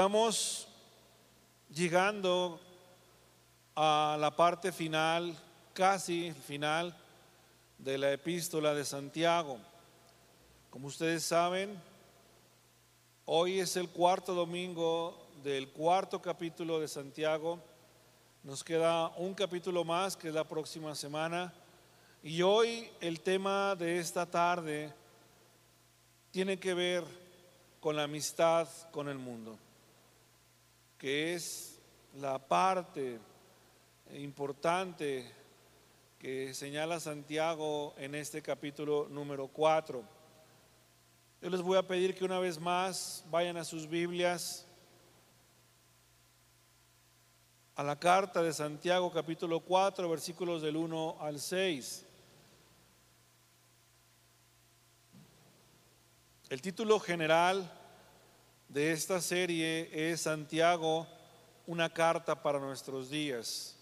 Estamos llegando a la parte final, casi final, de la epístola de Santiago. Como ustedes saben, hoy es el cuarto domingo del cuarto capítulo de Santiago. Nos queda un capítulo más, que es la próxima semana. Y hoy el tema de esta tarde tiene que ver con la amistad con el mundo, que es la parte importante que señala Santiago en este capítulo número 4. Yo les voy a pedir que una vez más vayan a sus Biblias, a la carta de Santiago capítulo 4, versículos del 1 al 6. El título general de esta serie es Santiago, una carta para nuestros días.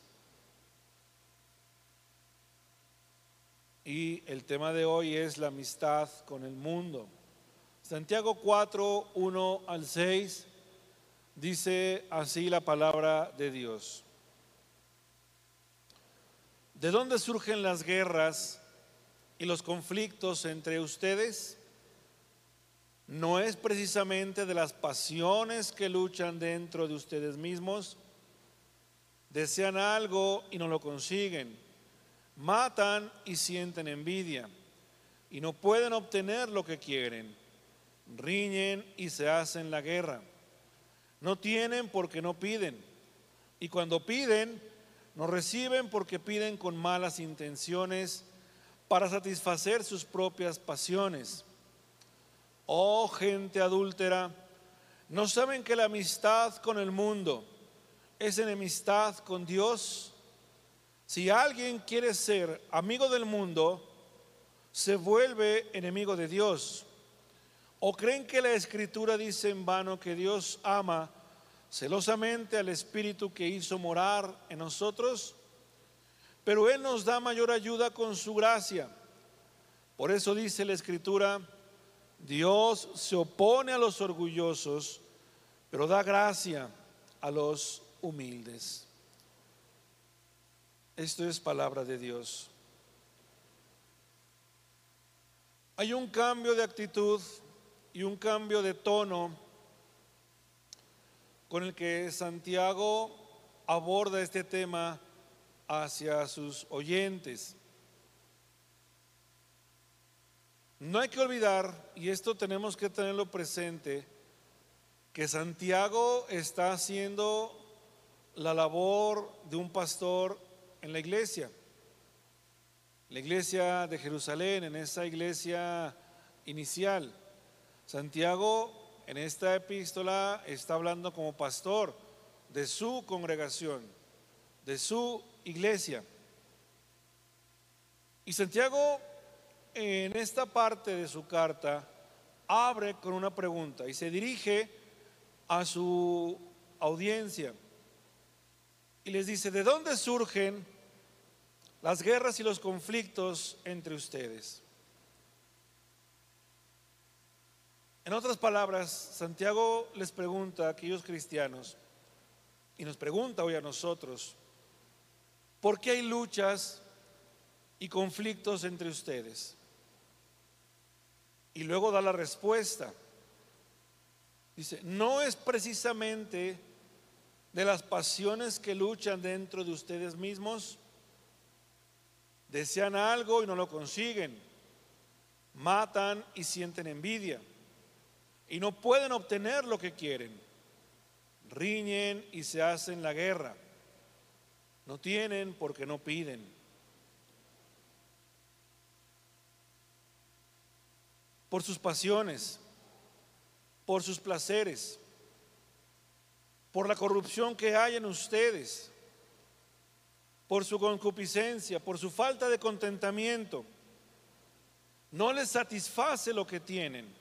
Y el tema de hoy es la amistad con el mundo. Santiago 4, 1 al 6 dice así la palabra de Dios. ¿De dónde surgen las guerras y los conflictos entre ustedes? No es precisamente de las pasiones que luchan dentro de ustedes mismos. Desean algo y no lo consiguen. Matan y sienten envidia y no pueden obtener lo que quieren. Riñen y se hacen la guerra. No tienen porque no piden. Y cuando piden, no reciben porque piden con malas intenciones para satisfacer sus propias pasiones Oh gente adúltera, ¿no saben que la amistad con el mundo es enemistad con Dios? Si alguien quiere ser amigo del mundo, se vuelve enemigo de Dios. ¿O creen que la escritura dice en vano que Dios ama celosamente al Espíritu que hizo morar en nosotros? Pero Él nos da mayor ayuda con su gracia. Por eso dice la escritura, Dios se opone a los orgullosos, pero da gracia a los humildes. Esto es palabra de Dios. Hay un cambio de actitud y un cambio de tono con el que Santiago aborda este tema hacia sus oyentes. No hay que olvidar, y esto tenemos que tenerlo presente, que Santiago está haciendo la labor de un pastor en la iglesia. La iglesia de Jerusalén, en esa iglesia inicial. Santiago en esta epístola está hablando como pastor de su congregación, de su iglesia. Y Santiago en esta parte de su carta abre con una pregunta y se dirige a su audiencia y les dice, ¿de dónde surgen las guerras y los conflictos entre ustedes? En otras palabras, Santiago les pregunta a aquellos cristianos y nos pregunta hoy a nosotros, ¿por qué hay luchas y conflictos entre ustedes? Y luego da la respuesta. Dice, no es precisamente de las pasiones que luchan dentro de ustedes mismos. Desean algo y no lo consiguen. Matan y sienten envidia. Y no pueden obtener lo que quieren. Riñen y se hacen la guerra. No tienen porque no piden. Por sus pasiones, por sus placeres, por la corrupción que hay en ustedes, por su concupiscencia, por su falta de contentamiento. No les satisface lo que tienen.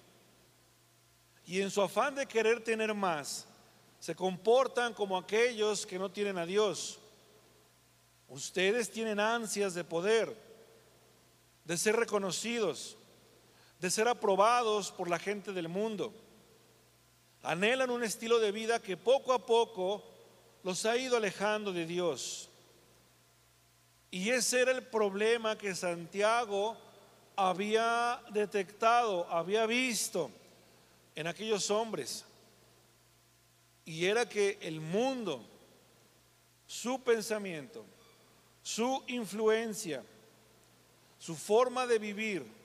Y en su afán de querer tener más, se comportan como aquellos que no tienen a Dios. Ustedes tienen ansias de poder, de ser reconocidos, de ser aprobados por la gente del mundo. Anhelan un estilo de vida que poco a poco los ha ido alejando de Dios. Y ese era el problema que Santiago había detectado, había visto en aquellos hombres. Y era que el mundo, su pensamiento, su influencia, su forma de vivir,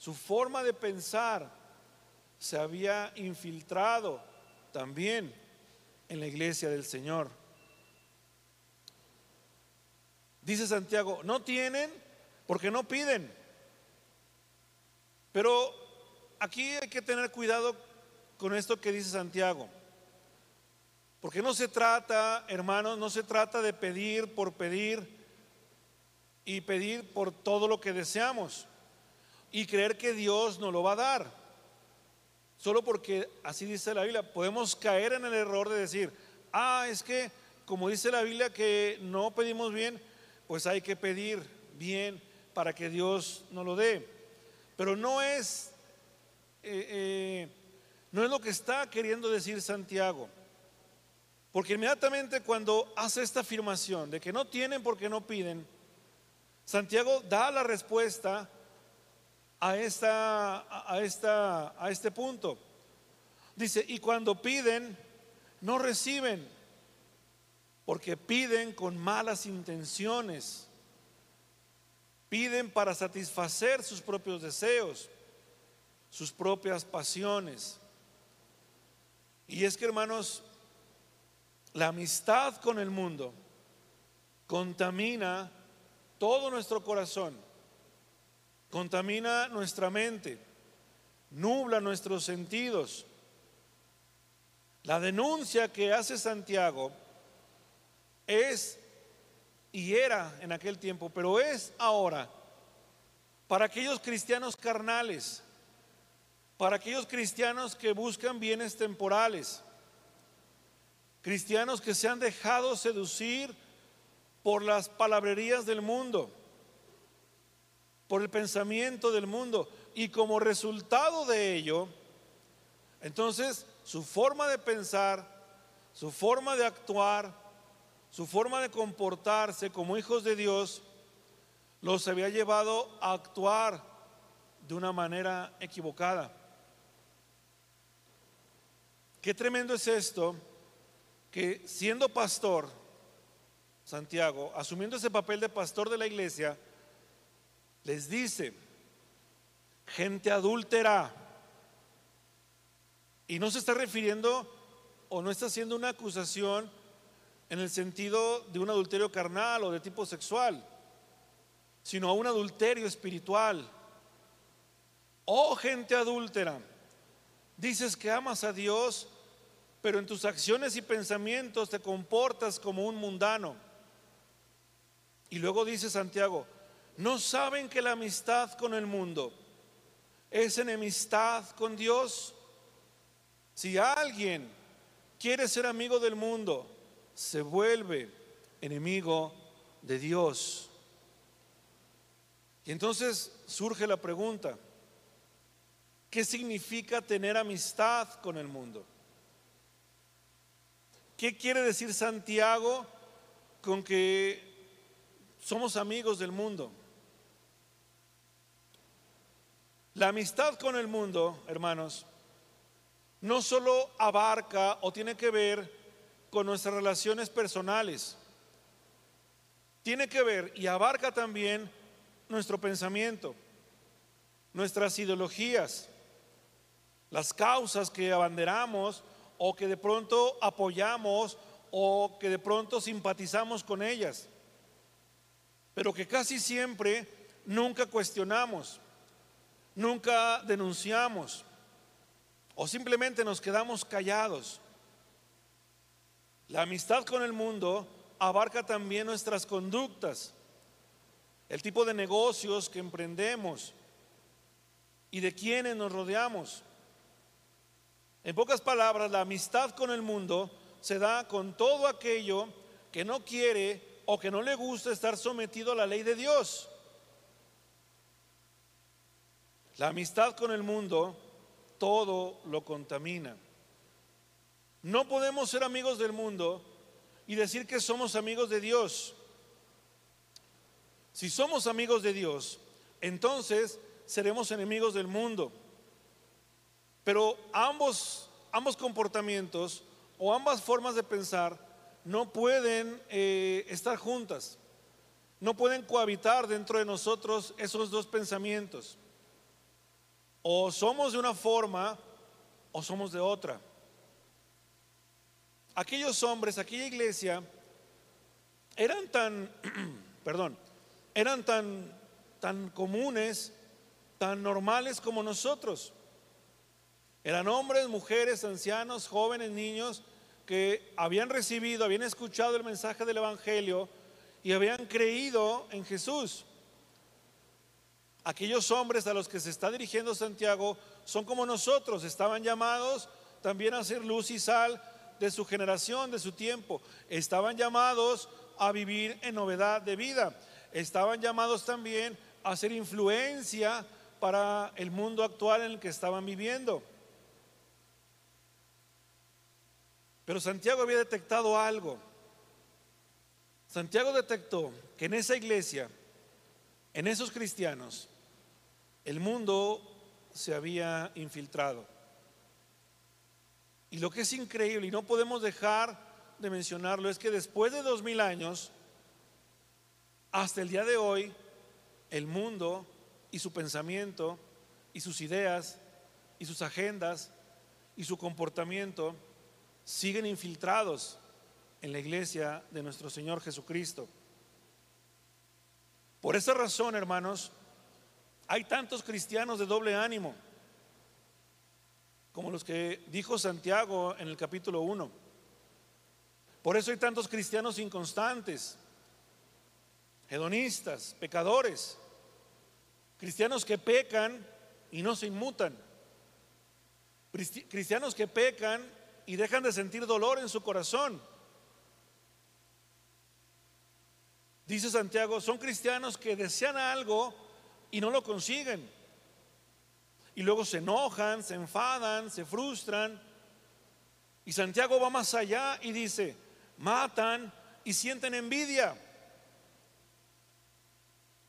su forma de pensar, se había infiltrado también en la iglesia del Señor. Dice Santiago, no tienen porque no piden. Pero aquí hay que tener cuidado con esto que dice Santiago. Porque no se trata, hermanos, no se trata de pedir por pedir y pedir por todo lo que deseamos y creer que Dios nos lo va a dar. Solo porque así dice la Biblia, podemos caer en el error de decir, ah, es que como dice la Biblia que no pedimos bien, pues hay que pedir bien para que Dios nos lo dé. Pero no es, eh, eh, no es lo que está queriendo decir Santiago. Porque inmediatamente cuando hace esta afirmación de que no tienen porque no piden, Santiago da la respuesta a, esta, a, esta, a este punto. Dice, y cuando piden, no reciben, porque piden con malas intenciones, piden para satisfacer sus propios deseos, sus propias pasiones. Y es que, hermanos, la amistad con el mundo contamina todo nuestro corazón, contamina nuestra mente, nubla nuestros sentidos. La denuncia que hace Santiago es y era en aquel tiempo, pero es ahora para aquellos cristianos carnales, para aquellos cristianos que buscan bienes temporales Cristianos que se han dejado seducir por las palabrerías del mundo, por el pensamiento del mundo. Y como resultado de ello, entonces su forma de pensar, su forma de actuar, su forma de comportarse como hijos de Dios, los había llevado a actuar de una manera equivocada. Qué tremendo es esto que siendo pastor, Santiago, asumiendo ese papel de pastor de la iglesia, les dice, gente adúltera, y no se está refiriendo o no está haciendo una acusación en el sentido de un adulterio carnal o de tipo sexual, sino a un adulterio espiritual. Oh gente adúltera, dices que amas a Dios, pero en tus acciones y pensamientos te comportas como un mundano. Y luego dice Santiago, ¿no saben que la amistad con el mundo es enemistad con Dios? Si alguien quiere ser amigo del mundo, se vuelve enemigo de Dios. Y entonces surge la pregunta, ¿qué significa tener amistad con el mundo? ¿Qué quiere decir Santiago con que somos amigos del mundo? La amistad con el mundo, hermanos, no solo abarca o tiene que ver con nuestras relaciones personales, tiene que ver y abarca también nuestro pensamiento, nuestras ideologías, las causas que abanderamos o que de pronto apoyamos o que de pronto simpatizamos con ellas, pero que casi siempre nunca cuestionamos, nunca denunciamos o simplemente nos quedamos callados. La amistad con el mundo abarca también nuestras conductas, el tipo de negocios que emprendemos y de quienes nos rodeamos. En pocas palabras, la amistad con el mundo se da con todo aquello que no quiere o que no le gusta estar sometido a la ley de Dios. La amistad con el mundo todo lo contamina. No podemos ser amigos del mundo y decir que somos amigos de Dios. Si somos amigos de Dios, entonces seremos enemigos del mundo. Pero ambos, ambos comportamientos o ambas formas de pensar no pueden eh, estar juntas. No pueden cohabitar dentro de nosotros esos dos pensamientos. O somos de una forma o somos de otra. Aquellos hombres, aquella iglesia, eran tan, perdón, eran tan, tan comunes, tan normales como nosotros. Eran hombres, mujeres, ancianos, jóvenes, niños que habían recibido, habían escuchado el mensaje del Evangelio y habían creído en Jesús. Aquellos hombres a los que se está dirigiendo Santiago son como nosotros, estaban llamados también a ser luz y sal de su generación, de su tiempo. Estaban llamados a vivir en novedad de vida. Estaban llamados también a ser influencia para el mundo actual en el que estaban viviendo. Pero Santiago había detectado algo. Santiago detectó que en esa iglesia, en esos cristianos, el mundo se había infiltrado. Y lo que es increíble, y no podemos dejar de mencionarlo, es que después de dos mil años, hasta el día de hoy, el mundo y su pensamiento y sus ideas y sus agendas y su comportamiento siguen infiltrados en la iglesia de nuestro Señor Jesucristo. Por esa razón, hermanos, hay tantos cristianos de doble ánimo, como los que dijo Santiago en el capítulo 1. Por eso hay tantos cristianos inconstantes, hedonistas, pecadores, cristianos que pecan y no se inmutan, cristianos que pecan y dejan de sentir dolor en su corazón. Dice Santiago, son cristianos que desean algo y no lo consiguen. Y luego se enojan, se enfadan, se frustran. Y Santiago va más allá y dice, matan y sienten envidia.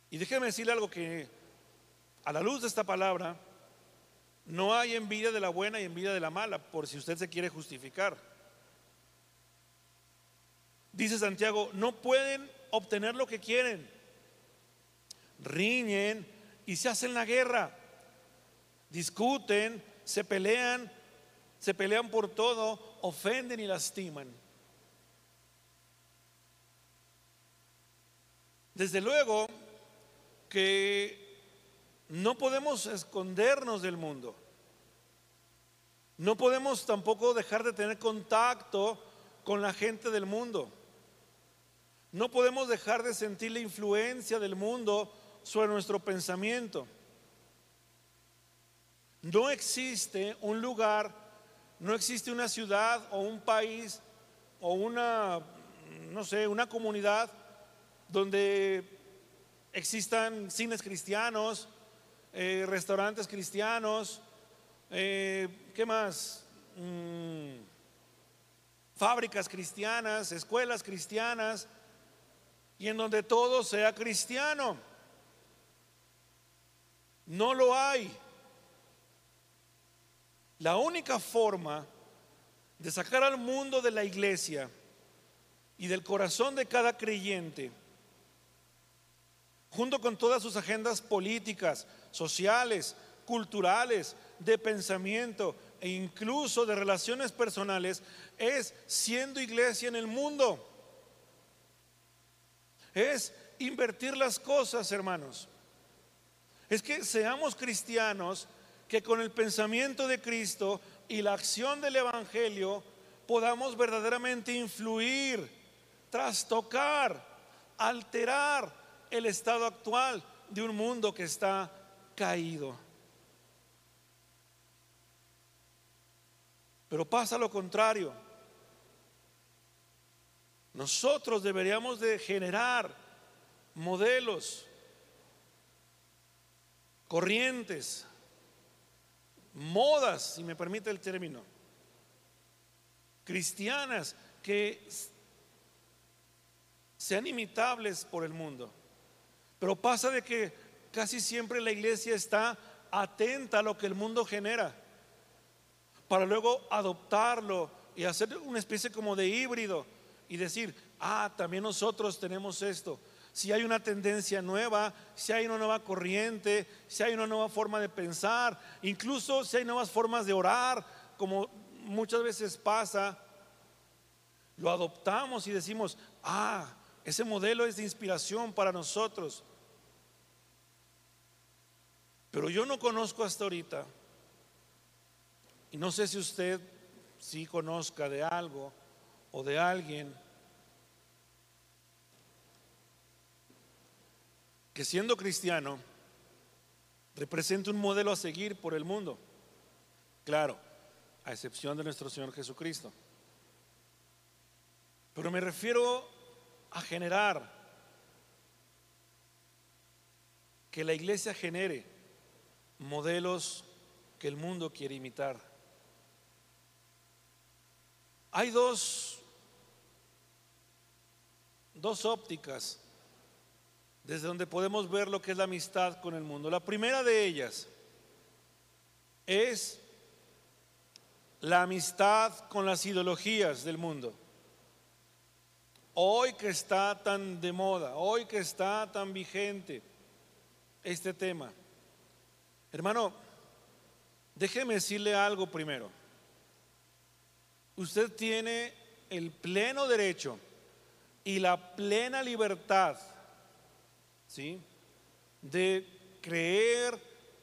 Y déjeme decirle algo que a la luz de esta palabra, no hay envidia de la buena y envidia de la mala, por si usted se quiere justificar. Dice Santiago, no pueden obtener lo que quieren. Riñen y se hacen la guerra. Discuten, se pelean, se pelean por todo, ofenden y lastiman. Desde luego que no podemos escondernos del mundo. No podemos tampoco dejar de tener contacto con la gente del mundo. No podemos dejar de sentir la influencia del mundo sobre nuestro pensamiento. No existe un lugar, no existe una ciudad o un país o una, no sé, una comunidad donde existan cines cristianos, eh, restaurantes cristianos, eh, ¿qué más? Mm, fábricas cristianas, escuelas cristianas, y en donde todo sea cristiano. No lo hay. La única forma de sacar al mundo de la iglesia y del corazón de cada creyente, junto con todas sus agendas políticas, sociales, culturales, de pensamiento e incluso de relaciones personales, es siendo iglesia en el mundo. Es invertir las cosas, hermanos. Es que seamos cristianos que con el pensamiento de Cristo y la acción del Evangelio podamos verdaderamente influir, trastocar, alterar el estado actual de un mundo que está caído. Pero pasa lo contrario. Nosotros deberíamos de generar modelos, corrientes, modas, si me permite el término, cristianas que sean imitables por el mundo. Pero pasa de que casi siempre la iglesia está atenta a lo que el mundo genera para luego adoptarlo y hacer una especie como de híbrido y decir, ah, también nosotros tenemos esto. Si hay una tendencia nueva, si hay una nueva corriente, si hay una nueva forma de pensar, incluso si hay nuevas formas de orar, como muchas veces pasa, lo adoptamos y decimos, ah, ese modelo es de inspiración para nosotros. Pero yo no conozco hasta ahorita, y no sé si usted sí conozca de algo o de alguien que siendo cristiano representa un modelo a seguir por el mundo. Claro, a excepción de nuestro Señor Jesucristo. Pero me refiero a generar, que la iglesia genere modelos que el mundo quiere imitar. Hay dos, dos ópticas desde donde podemos ver lo que es la amistad con el mundo. La primera de ellas es la amistad con las ideologías del mundo. Hoy que está tan de moda, hoy que está tan vigente este tema. Hermano, déjeme decirle algo primero. Usted tiene el pleno derecho y la plena libertad, ¿sí? De creer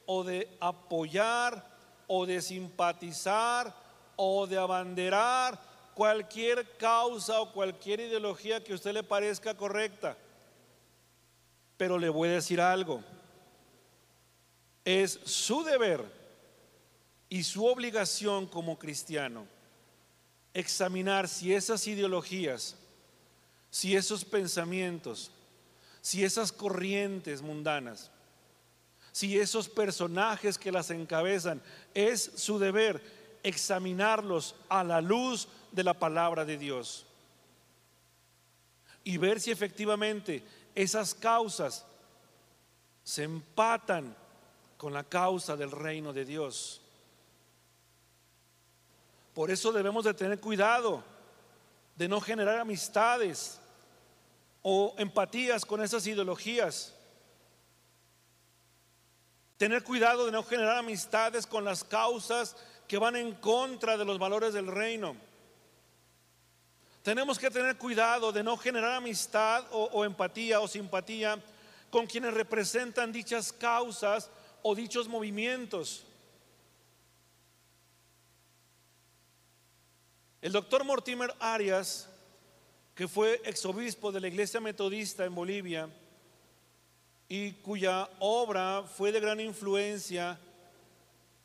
o de apoyar o de simpatizar o de abanderar cualquier causa o cualquier ideología que usted le parezca correcta. Pero le voy a decir algo. Es su deber y su obligación como cristiano examinar si esas ideologías, si esos pensamientos, si esas corrientes mundanas, si esos personajes que las encabezan, es su deber examinarlos a la luz de la palabra de Dios y ver si efectivamente esas causas se empatan con la causa del reino de Dios. Por eso debemos de tener cuidado de no generar amistades o empatías con esas ideologías. Tener cuidado de no generar amistades con las causas que van en contra de los valores del reino. Tenemos que tener cuidado de no generar amistad o, empatía o simpatía con quienes representan dichas causas o dichos movimientos. El doctor Mortimer Arias, que fue exobispo de la iglesia metodista en Bolivia y cuya obra fue de gran influencia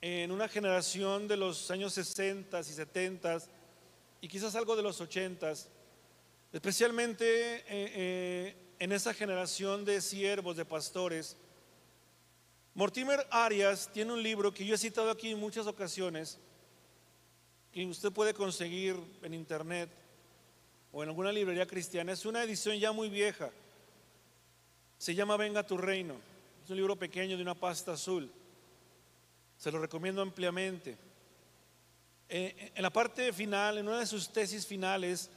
en una generación de los años 60 y 70 y quizás algo de los ochentas, especialmente eh, eh, en esa generación de siervos, de pastores. Mortimer Arias tiene un libro que yo he citado aquí en muchas ocasiones, que usted puede conseguir en internet o en alguna librería cristiana. Es una edición ya muy vieja. Se llama Venga tu reino. Es un libro pequeño de una pasta azul. Se lo recomiendo ampliamente. Eh, en la parte final, en una de sus tesis finales,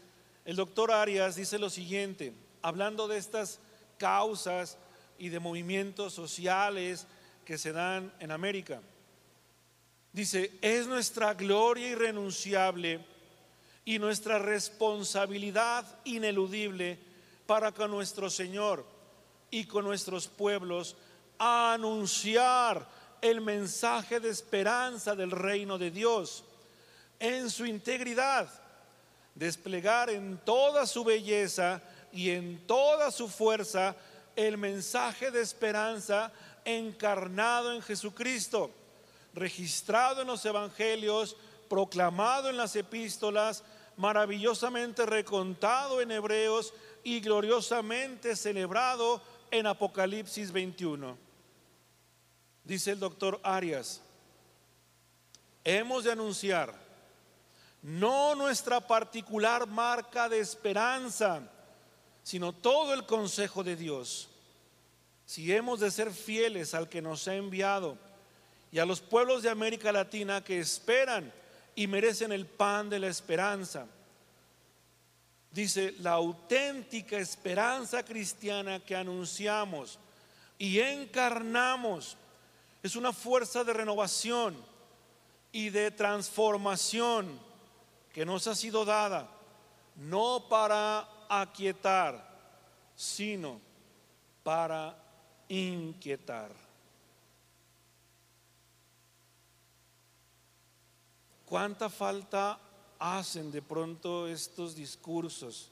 el doctor Arias dice lo siguiente, hablando de estas causas y de movimientos sociales que se dan en América. Dice, es nuestra gloria irrenunciable y nuestra responsabilidad ineludible para con nuestro Señor y con nuestros pueblos anunciar el mensaje de esperanza del reino de Dios en su integridad, desplegar en toda su belleza y en toda su fuerza el mensaje de esperanza encarnado en Jesucristo, registrado en los evangelios, proclamado en las epístolas, maravillosamente recontado en Hebreos y gloriosamente celebrado en Apocalipsis 21. Dice el doctor Arias, hemos de anunciar no nuestra particular marca de esperanza, sino todo el consejo de Dios. Si hemos de ser fieles al que nos ha enviado y a los pueblos de América Latina que esperan y merecen el pan de la esperanza. Dice, la auténtica esperanza cristiana que anunciamos y encarnamos es una fuerza de renovación y de transformación que nos ha sido dada, no para aquietar, sino para inquietar. ¿Cuánta falta hacen de pronto estos discursos?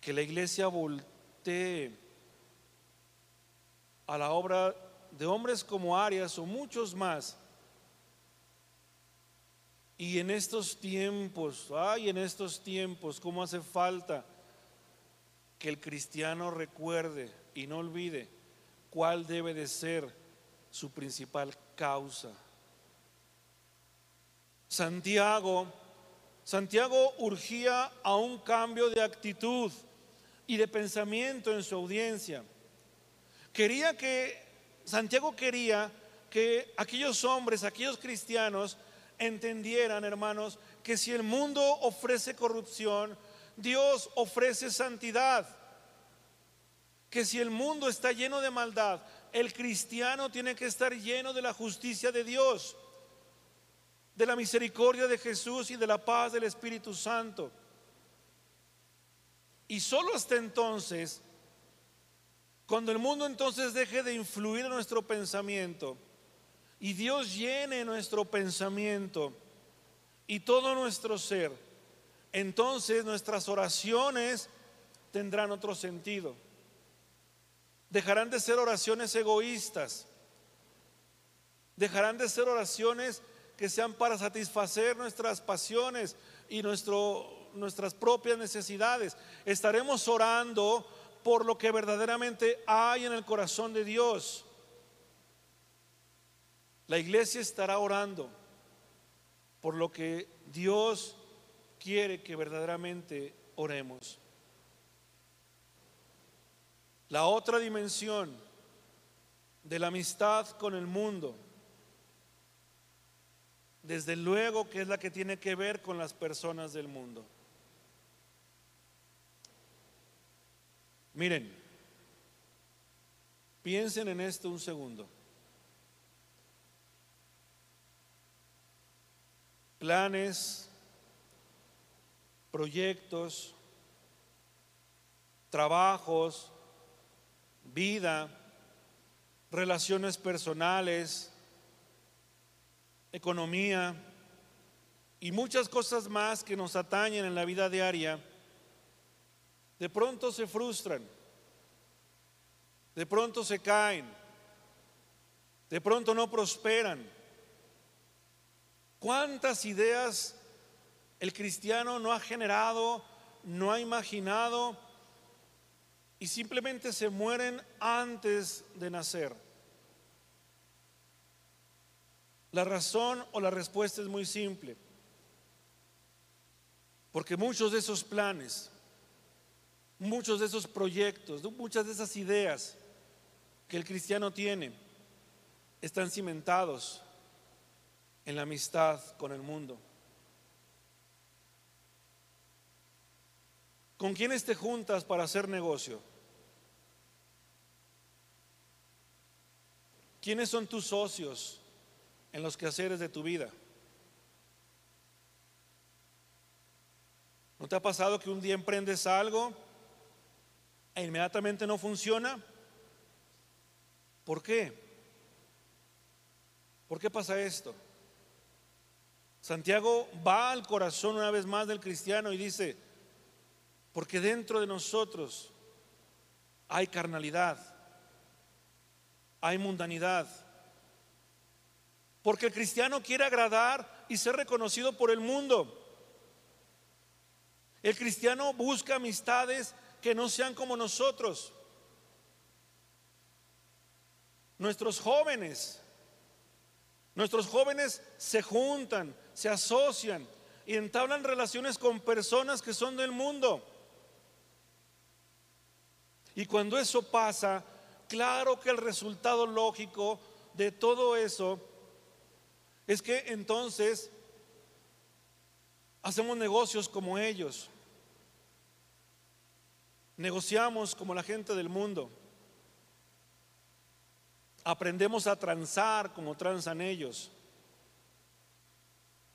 Que la iglesia voltee a la obra de hombres como Arias o muchos más. Y en estos tiempos, ay, en estos tiempos, ¿cómo hace falta que el cristiano recuerde y no olvide cuál debe de ser su principal causa? Santiago, Santiago urgía a un cambio de actitud y de pensamiento en su audiencia. Quería que, Santiago quería que aquellos hombres, aquellos cristianos, entendieran, hermanos, que si el mundo ofrece corrupción, Dios ofrece santidad. Que si el mundo está lleno de maldad, el cristiano tiene que estar lleno de la justicia de Dios de la misericordia de Jesús y de la paz del Espíritu Santo. Y solo hasta entonces, cuando el mundo entonces deje de influir en nuestro pensamiento y Dios llene nuestro pensamiento y todo nuestro ser, entonces nuestras oraciones tendrán otro sentido. Dejarán de ser oraciones egoístas. Dejarán de ser oraciones que sean para satisfacer nuestras pasiones y nuestro, nuestras propias necesidades. Estaremos orando por lo que verdaderamente hay en el corazón de Dios. La iglesia estará orando por lo que Dios quiere que verdaderamente oremos. La otra dimensión de la amistad con el mundo desde luego que es la que tiene que ver con las personas del mundo. Miren, piensen en esto un segundo. Planes, proyectos, trabajos, vida, relaciones personales, economía y muchas cosas más que nos atañen en la vida diaria, de pronto se frustran, de pronto se caen, de pronto no prosperan. ¿Cuántas ideas el cristiano no ha generado, no ha imaginado y simplemente se mueren antes de nacer? La razón o la respuesta es muy simple. Porque muchos de esos planes, muchos de esos proyectos, muchas de esas ideas que el cristiano tiene, están cimentados en la amistad con el mundo. ¿Con quiénes te juntas para hacer negocio? ¿Quiénes son tus socios? En los quehaceres de tu vida. ¿No te ha pasado que un día emprendes algo e inmediatamente no funciona? ¿Por qué? ¿Por qué pasa esto? Santiago va al corazón una vez más del cristiano y dice, porque dentro de nosotros hay carnalidad, hay mundanidad, porque el cristiano quiere agradar y ser reconocido por el mundo. El cristiano busca amistades que no sean como nosotros. Nuestros jóvenes, nuestros jóvenes se juntan, se asocian y entablan relaciones con personas que son del mundo. Y cuando eso pasa, claro que el resultado lógico de todo eso es que entonces hacemos negocios como ellos, negociamos como la gente del mundo, aprendemos a transar como transan ellos.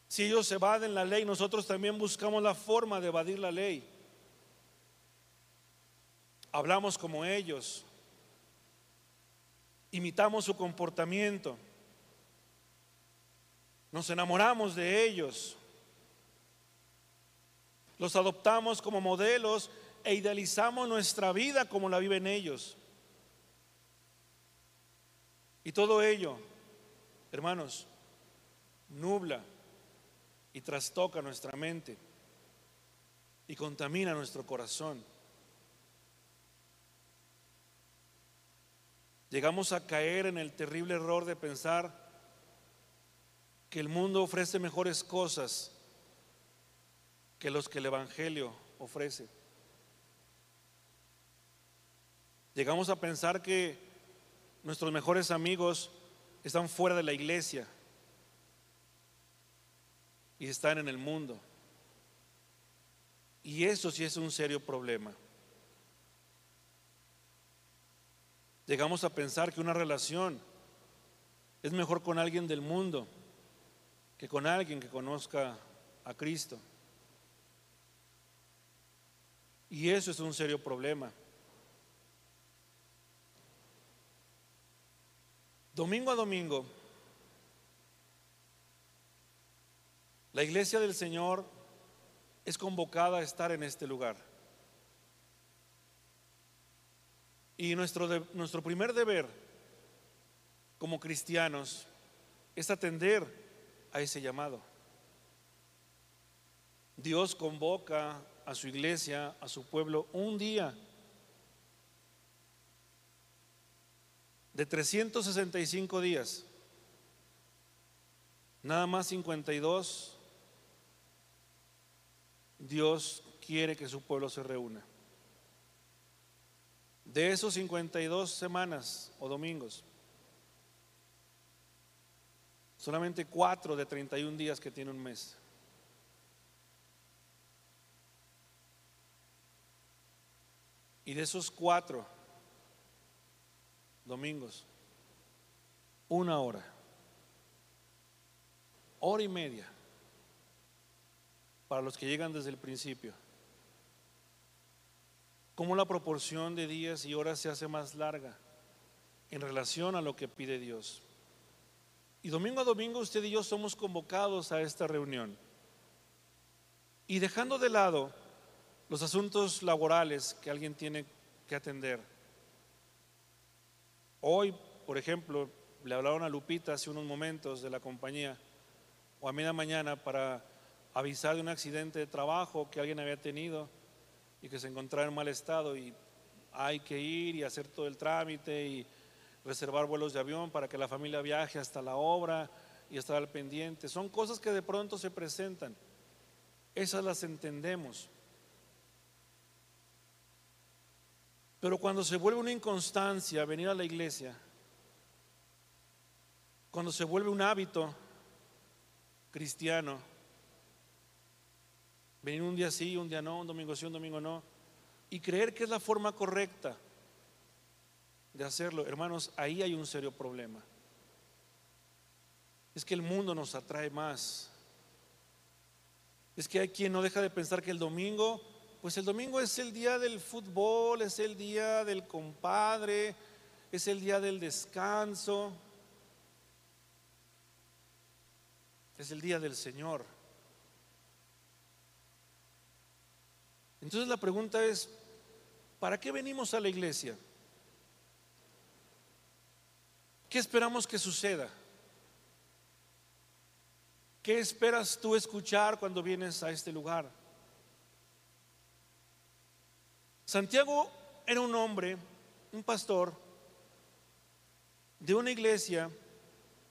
Si ellos evaden la ley, nosotros también buscamos la forma de evadir la ley. Hablamos como ellos, imitamos su comportamiento, nos enamoramos de ellos, los adoptamos como modelos e idealizamos nuestra vida como la viven ellos. Y todo ello, hermanos, nubla y trastoca nuestra mente y contamina nuestro corazón. Llegamos a caer en el terrible error de pensar que el mundo ofrece mejores cosas que los que el Evangelio ofrece. Llegamos a pensar que nuestros mejores amigos están fuera de la iglesia y están en el mundo. Y eso sí es un serio problema. Llegamos a pensar que una relación es mejor con alguien del mundo que con alguien que conozca a Cristo. Y eso es un serio problema. Domingo a domingo, La iglesia del Señor es convocada a estar en este lugar. Y nuestro, nuestro primer deber como cristianos es atender a ese llamado. Dios convoca a su iglesia, a su pueblo, un día de 365 días. Nada más 52 Dios quiere que su pueblo se reúna. De esos 52 semanas o domingos, solamente cuatro de 31 días que tiene un mes. Y de esos cuatro domingos, una hora, hora y media para los que llegan desde el principio. Cómo la proporción de días y horas se hace más larga en relación a lo que pide Dios. Y domingo a domingo usted y yo somos convocados a esta reunión. Y dejando de lado los asuntos laborales que alguien tiene que atender. Hoy, por ejemplo, le hablaron a Lupita hace unos momentos de la compañía, o a media mañana para avisar de un accidente de trabajo que alguien había tenido y que se encontraba en mal estado y hay que ir y hacer todo el trámite y reservar vuelos de avión para que la familia viaje hasta la obra y estar al pendiente. Son cosas que de pronto se presentan. Esas las entendemos. Pero cuando se vuelve una inconstancia venir a la iglesia, cuando se vuelve un hábito cristiano, Venir un día sí, un día no, un domingo sí, un domingo no. Y creer que es la forma correcta de hacerlo. Hermanos, ahí hay un serio problema. Es que el mundo nos atrae más. Es que hay quien no deja de pensar que el domingo, pues el domingo es el día del fútbol, es el día del compadre, es el día del descanso, es el día del Señor. Entonces la pregunta es, ¿para qué venimos a la iglesia? ¿Qué esperamos que suceda? ¿Qué esperas tú escuchar cuando vienes a este lugar? Santiago era un hombre, un pastor de una iglesia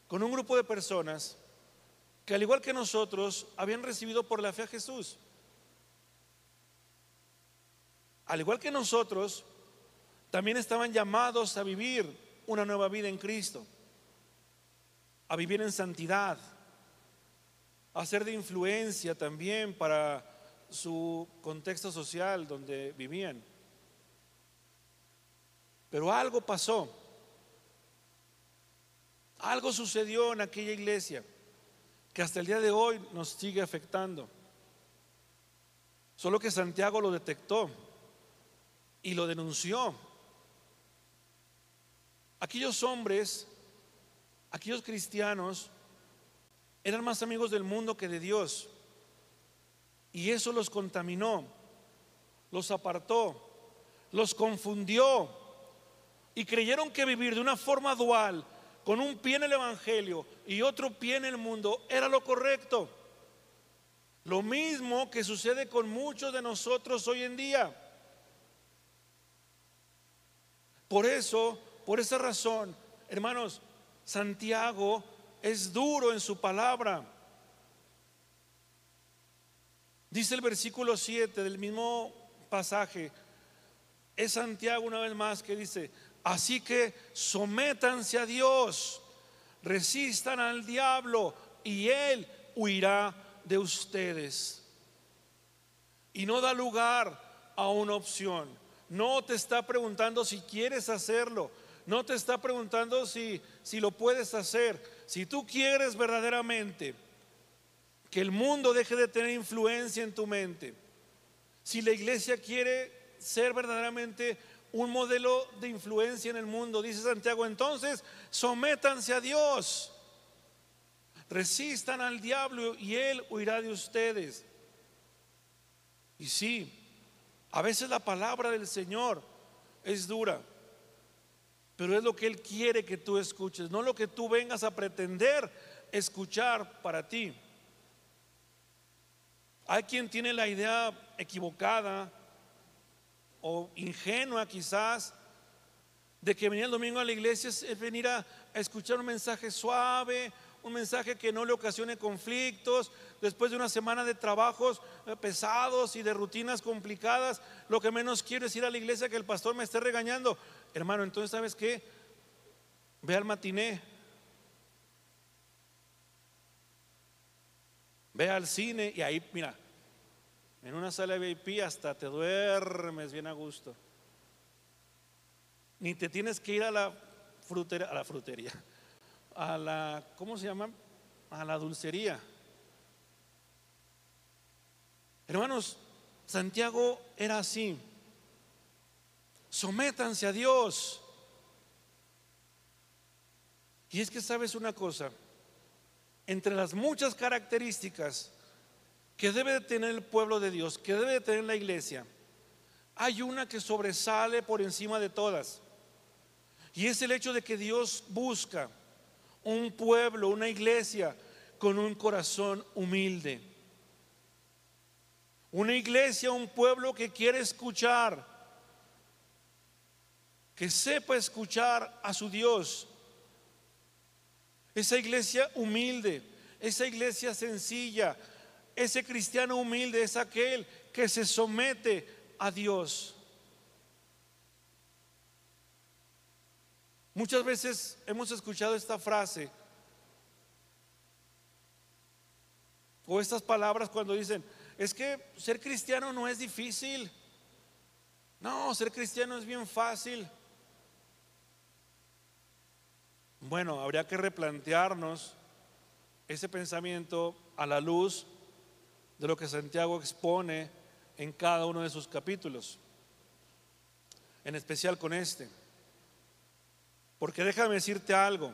con un grupo de personas que al igual que nosotros habían recibido por la fe a Jesús. Al igual que nosotros, también estaban llamados a vivir una nueva vida en Cristo, a vivir en santidad, a ser de influencia también para su contexto social donde vivían. Pero algo pasó, algo sucedió en aquella iglesia que hasta el día de hoy nos sigue afectando. Solo que Santiago lo detectó y lo denunció. Aquellos hombres, aquellos cristianos, eran más amigos del mundo que de Dios. Y eso los contaminó, los apartó, los confundió y creyeron que vivir de una forma dual, con un pie en el Evangelio y otro pie en el mundo, era lo correcto. Lo mismo que sucede con muchos de nosotros hoy en día. Por eso, por esa razón, hermanos, Santiago es duro en su palabra. Dice el versículo 7 del mismo pasaje, es Santiago una vez más que dice, así que sométanse a Dios, resistan al diablo y él huirá de ustedes. Y no da lugar a una opción. No te está preguntando si quieres hacerlo. No te está preguntando si, si lo puedes hacer. Si tú quieres verdaderamente que el mundo deje de tener influencia en tu mente, si la iglesia quiere ser verdaderamente un modelo de influencia en el mundo, dice Santiago, entonces sométanse a Dios, resistan al diablo y él huirá de ustedes. Y sí, a veces la palabra del Señor es dura pero es lo que Él quiere que tú escuches, no lo que tú vengas a pretender escuchar para ti. Hay quien tiene la idea equivocada o ingenua quizás de que venir el domingo a la iglesia es venir a, escuchar un mensaje suave, un mensaje que no le ocasione conflictos, después de una semana de trabajos eh, pesados y de rutinas complicadas, lo que menos quiero es ir a la iglesia que el pastor me esté regañando. Hermano, entonces, ¿sabes qué? Ve al matiné. Ve al cine y ahí, mira, en una sala VIP hasta te duermes bien a gusto. Ni te tienes que ir a la frutería, a la frutería, a la, ¿cómo se llama? A la dulcería. Hermanos, Santiago era así. Sométanse a Dios. Y es que sabes una cosa, entre las muchas características que debe de tener el pueblo de Dios, que debe de tener la iglesia, hay una que sobresale por encima de todas. Y es el hecho de que Dios busca un pueblo, una iglesia con un corazón humilde. Una iglesia, un pueblo que quiere escuchar, que sepa escuchar a su Dios. Esa iglesia humilde, esa iglesia sencilla, ese cristiano humilde es aquel que se somete a Dios. Muchas veces hemos escuchado esta frase o estas palabras cuando dicen, es que ser cristiano no es difícil. No, ser cristiano es bien fácil. Bueno, habría que replantearnos ese pensamiento a la luz de lo que Santiago expone en cada uno de sus capítulos, en especial con este. Porque déjame decirte algo,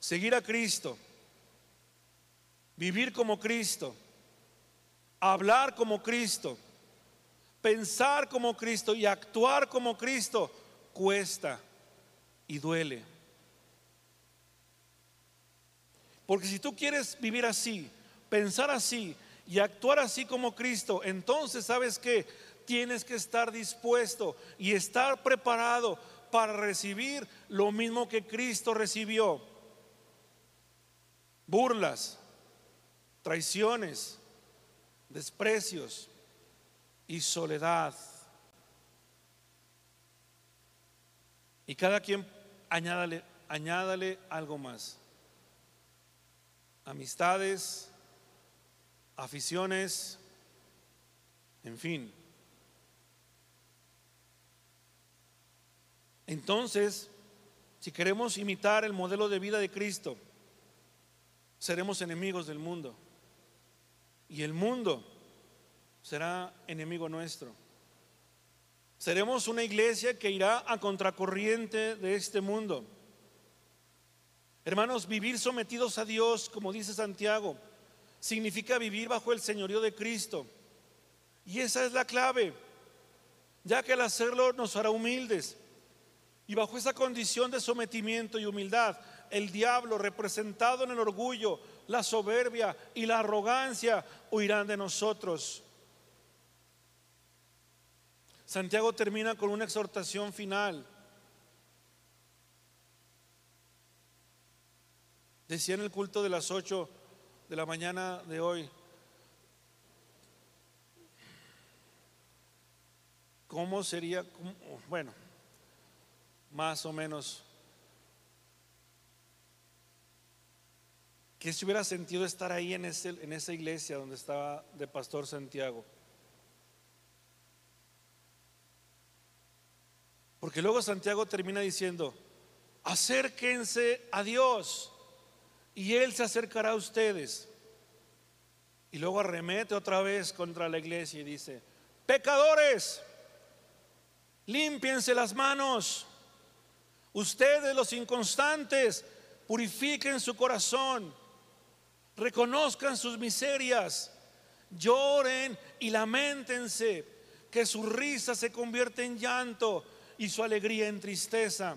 seguir a Cristo, vivir como Cristo, hablar como Cristo, pensar como Cristo y actuar como Cristo cuesta y duele. Porque si tú quieres vivir así, pensar así y actuar así como Cristo, entonces sabes que tienes que estar dispuesto y estar preparado para recibir lo mismo que Cristo recibió. Burlas, traiciones, desprecios y soledad. Y cada quien añádale, añádale algo más. Amistades, aficiones, en fin. Entonces, si queremos imitar el modelo de vida de Cristo, seremos enemigos del mundo. Y el mundo será enemigo nuestro. Seremos una iglesia que irá a contracorriente de este mundo. Hermanos, vivir sometidos a Dios, como dice Santiago, significa vivir bajo el señorío de Cristo. Y esa es la clave, ya que al hacerlo nos hará humildes. Y bajo esa condición de sometimiento y humildad, el diablo representado en el orgullo, la soberbia y la arrogancia huirán de nosotros. Santiago termina con una exhortación final. Decía en el culto de las 8 de la mañana de hoy, ¿cómo sería? Bueno, más o menos. ¿Qué se hubiera sentido estar ahí en, ese, en esa iglesia donde estaba de Pastor Santiago? Porque luego Santiago termina diciendo, acérquense a Dios y Él se acercará a ustedes. Y luego arremete otra vez contra la iglesia y dice, pecadores, límpiense las manos Ustedes los inconstantes, purifiquen su corazón, reconozcan sus miserias, lloren y lamentense, que su risa se convierte en llanto y su alegría en tristeza.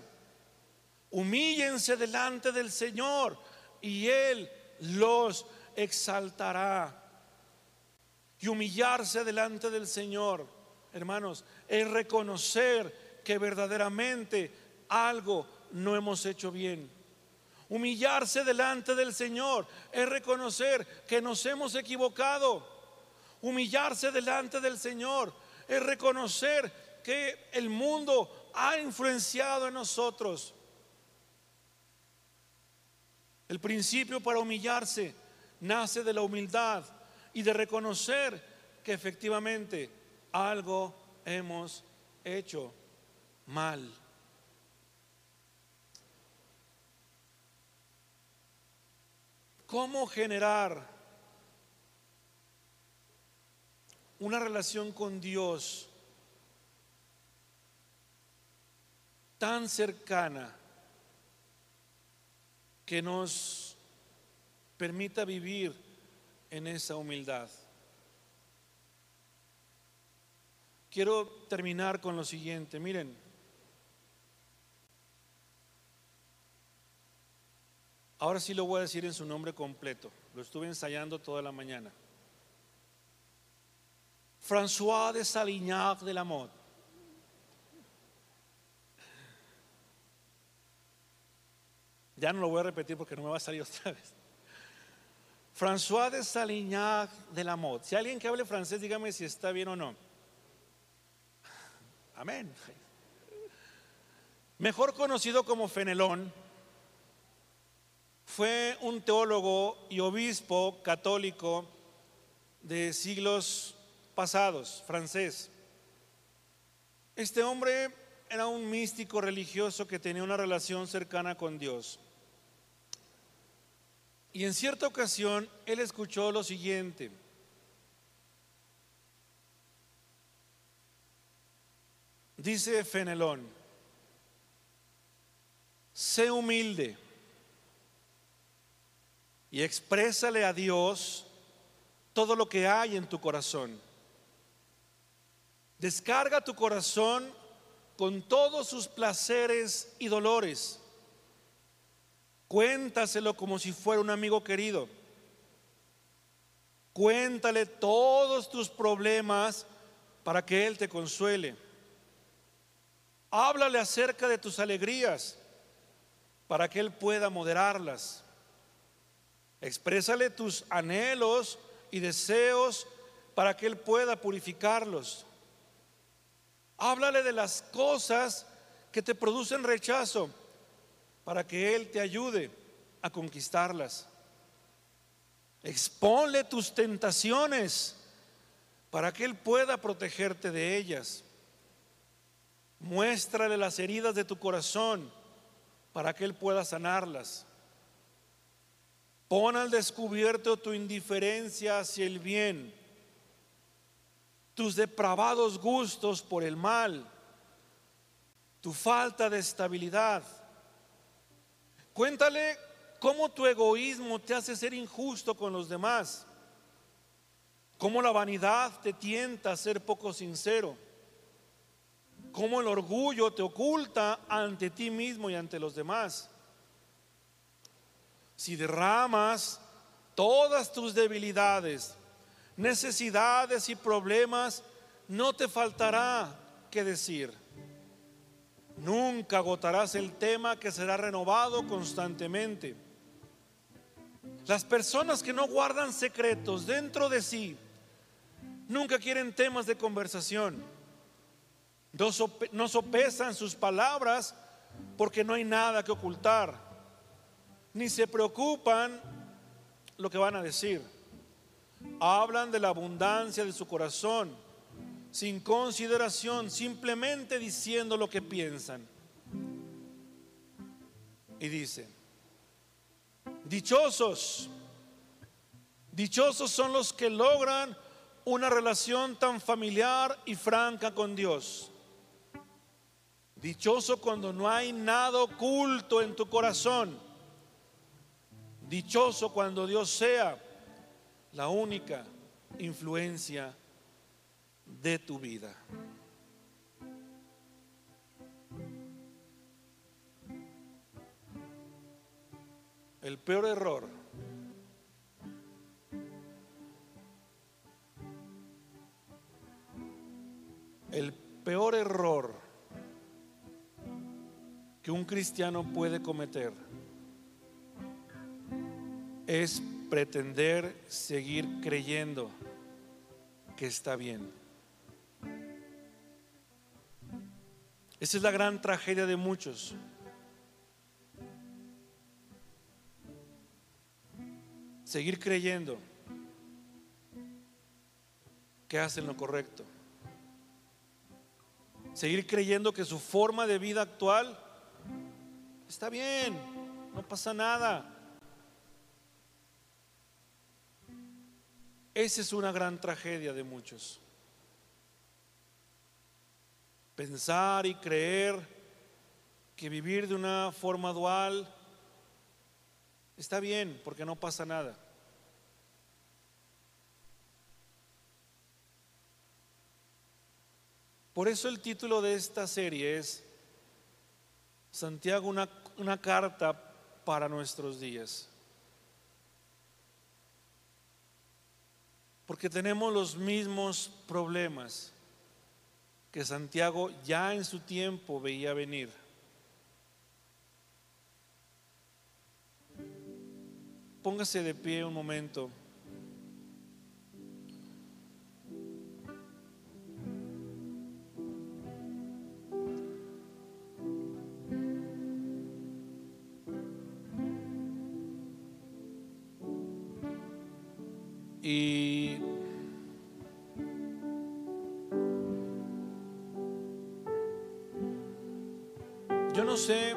Humíllense delante del Señor y Él los exaltará. Y humillarse delante del Señor, hermanos, es reconocer que verdaderamente algo no hemos hecho bien. Humillarse delante del Señor es reconocer que nos hemos equivocado. Humillarse delante del Señor es reconocer que el mundo ha influenciado en nosotros. El principio para humillarse nace de la humildad y de reconocer que efectivamente algo hemos hecho mal. ¿Cómo generar una relación con Dios tan cercana que nos permita vivir en esa humildad? Quiero terminar con lo siguiente. Miren, Ahora sí lo voy a decir en su nombre completo. Lo estuve ensayando toda la mañana. François de Salignac de la Motte. Ya no lo voy a repetir porque no me va a salir otra vez. François de Salignac de la Motte. Si alguien que hable francés, dígame si está bien o no. Amén. Mejor conocido como Fenelón fue un teólogo y obispo católico de siglos pasados, francés. Este hombre era un místico religioso que tenía una relación cercana con Dios. Y en cierta ocasión él escuchó lo siguiente. Dice Fenelón, sé humilde y exprésale a Dios todo lo que hay en tu corazón. Descarga tu corazón con todos sus placeres y dolores. Cuéntaselo como si fuera un amigo querido. Cuéntale todos tus problemas para que Él te consuele. Háblale acerca de tus alegrías para que Él pueda moderarlas. Exprésale tus anhelos y deseos para que Él pueda purificarlos. Háblale de las cosas que te producen rechazo para que Él te ayude a conquistarlas. Exponle tus tentaciones para que Él pueda protegerte de ellas. Muéstrale las heridas de tu corazón para que Él pueda sanarlas. Pon al descubierto tu indiferencia hacia el bien, tus depravados gustos por el mal, tu falta de estabilidad. Cuéntale cómo tu egoísmo te hace ser injusto con los demás, cómo la vanidad te tienta a ser poco sincero, cómo el orgullo te oculta ante ti mismo y ante los demás. Si derramas todas tus debilidades, necesidades y problemas, no te faltará que decir. Nunca agotarás el tema que será renovado constantemente. Las personas que no guardan secretos dentro de sí nunca quieren temas de conversación. No, sopesan sus palabras porque no hay nada que ocultar ni se preocupan lo que van a decir. Hablan de la abundancia de su corazón, sin consideración, simplemente diciendo lo que piensan. Y dice, dichosos, dichosos son los que logran una relación tan familiar y franca con Dios. Dichoso cuando no hay nada oculto en tu corazón Dichoso cuando Dios sea la única influencia de tu vida. El peor error el peor error que un cristiano puede cometer es pretender seguir creyendo que está bien. Esa es la gran tragedia de muchos. Seguir creyendo que hacen lo correcto. Seguir creyendo que su forma de vida actual está bien, no pasa nada. Esa es una gran tragedia de muchos. Pensar y creer que vivir de una forma dual está bien porque no pasa nada. Por eso el título de esta serie es Santiago, una, una carta para nuestros días. porque tenemos los mismos problemas que Santiago ya en su tiempo veía venir. Póngase de pie un momento. Y yo no sé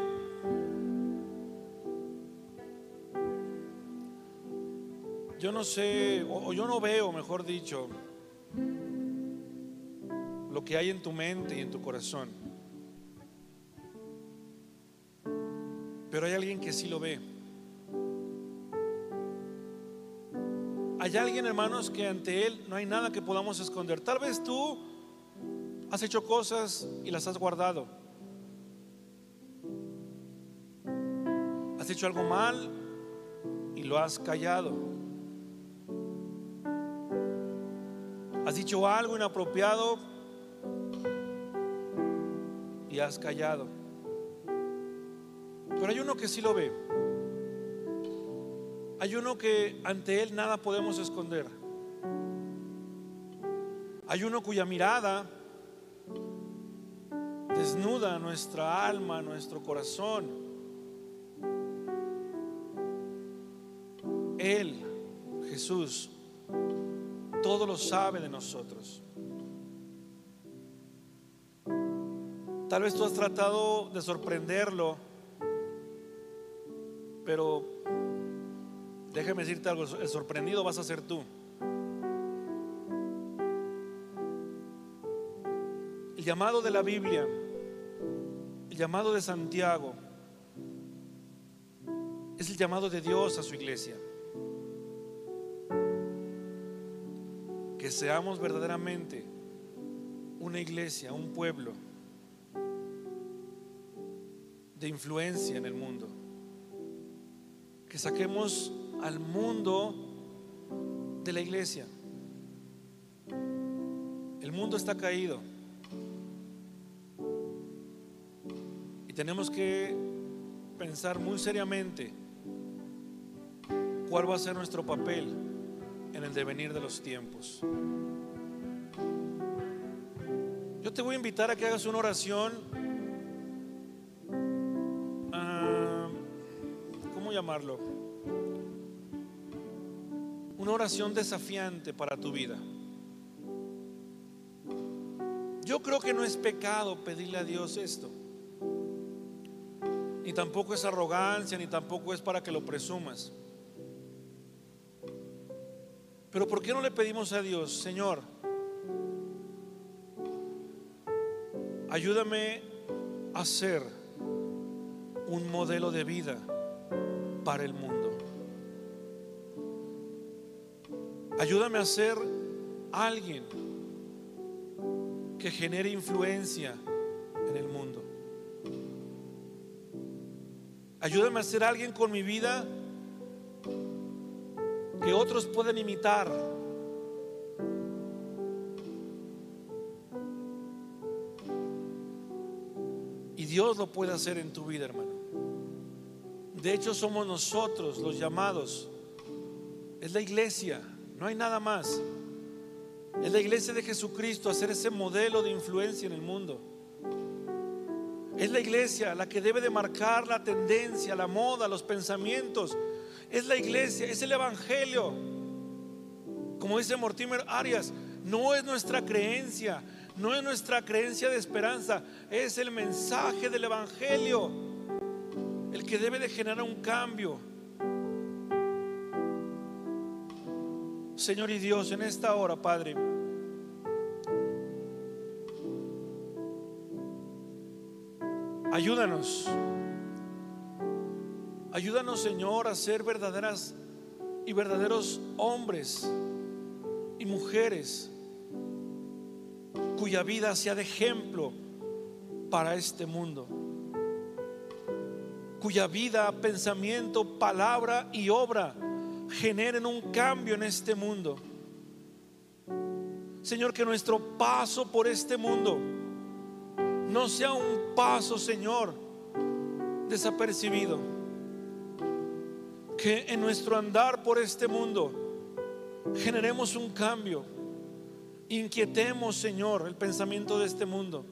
yo no sé, o, yo no veo, mejor dicho, lo que hay en tu mente y en tu corazón. Pero hay alguien que sí lo ve. Hay alguien, hermanos, que ante Él no hay nada que podamos esconder. Tal vez tú has hecho cosas y las has guardado. Hecho algo mal y lo has callado. Has dicho algo inapropiado y has callado. Pero hay uno que sí lo ve. Hay uno que ante Él nada podemos esconder. Hay uno cuya mirada desnuda nuestra alma, nuestro corazón. Él, Jesús, todo lo sabe de nosotros. Tal vez tú has tratado de sorprenderlo, pero déjame decirte algo, el sorprendido vas a ser tú. El llamado de la Biblia, el llamado de Santiago, es el llamado de Dios a su iglesia. Que seamos verdaderamente una iglesia, un pueblo de influencia en el mundo. Que saquemos al mundo de la iglesia. El mundo está caído. Y tenemos que pensar muy seriamente cuál va a ser nuestro papel en el devenir de los tiempos. Yo te voy a invitar a que hagas una oración llamarlo? Una oración desafiante para tu vida. Yo creo que no es pecado pedirle a Dios esto. Ni tampoco es arrogancia, ni tampoco es para que lo presumas. Pero ¿por qué no le pedimos a Dios, Señor, ayúdame a ser un modelo de vida para el mundo. Ayúdame a ser alguien que genere influencia en el mundo. Ayúdame a ser alguien con mi vida que otros pueden imitar. Y Dios lo puede hacer en tu vida, hermano. De hecho, somos nosotros los llamados. Es la iglesia, no hay nada más. Es la iglesia de Jesucristo hacer ese modelo de influencia en el mundo. Es la iglesia la que debe de marcar la tendencia, la moda, los pensamientos. Es la iglesia, es el evangelio. Como dice Mortimer Arias, no es nuestra creencia, no es nuestra creencia de esperanza, es el mensaje del evangelio el que debe de generar un cambio. Señor y Dios, en esta hora, Padre, ayúdanos. Ayúdanos, Señor, a ser verdaderas y verdaderos hombres y mujeres cuya vida sea de ejemplo para este mundo cuya vida, pensamiento, palabra y obra generen un cambio en este mundo. Señor, que nuestro paso por este mundo no sea un paso, Señor, desapercibido. Que en nuestro andar por este mundo generemos un cambio. Inquietemos, Señor, el pensamiento de este mundo.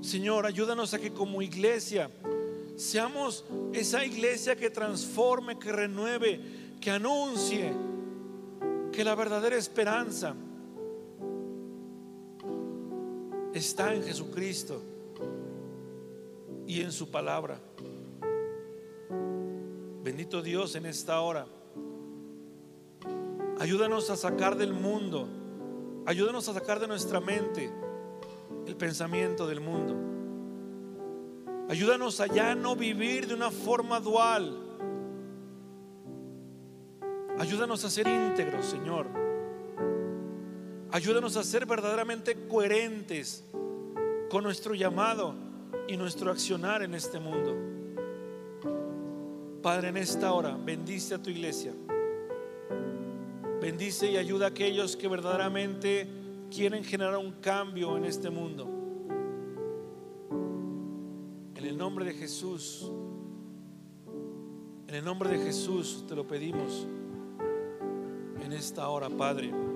Señor, ayúdanos a que como iglesia Seamos esa iglesia que transforme, que renueve, que anuncie que la verdadera esperanza está en Jesucristo y en su palabra. Bendito Dios en esta hora. Ayúdanos a sacar del mundo, ayúdanos a sacar de nuestra mente el pensamiento del mundo. Ayúdanos a ya no vivir de una forma dual. Ayúdanos a ser íntegros, Señor. Ayúdanos a ser verdaderamente coherentes con nuestro llamado y nuestro accionar en este mundo. Padre, en esta hora, bendice a tu iglesia. Bendice y ayuda a aquellos que verdaderamente quieren generar un cambio en este mundo nombre de Jesús. En el nombre de Jesús te lo pedimos en esta hora, Padre.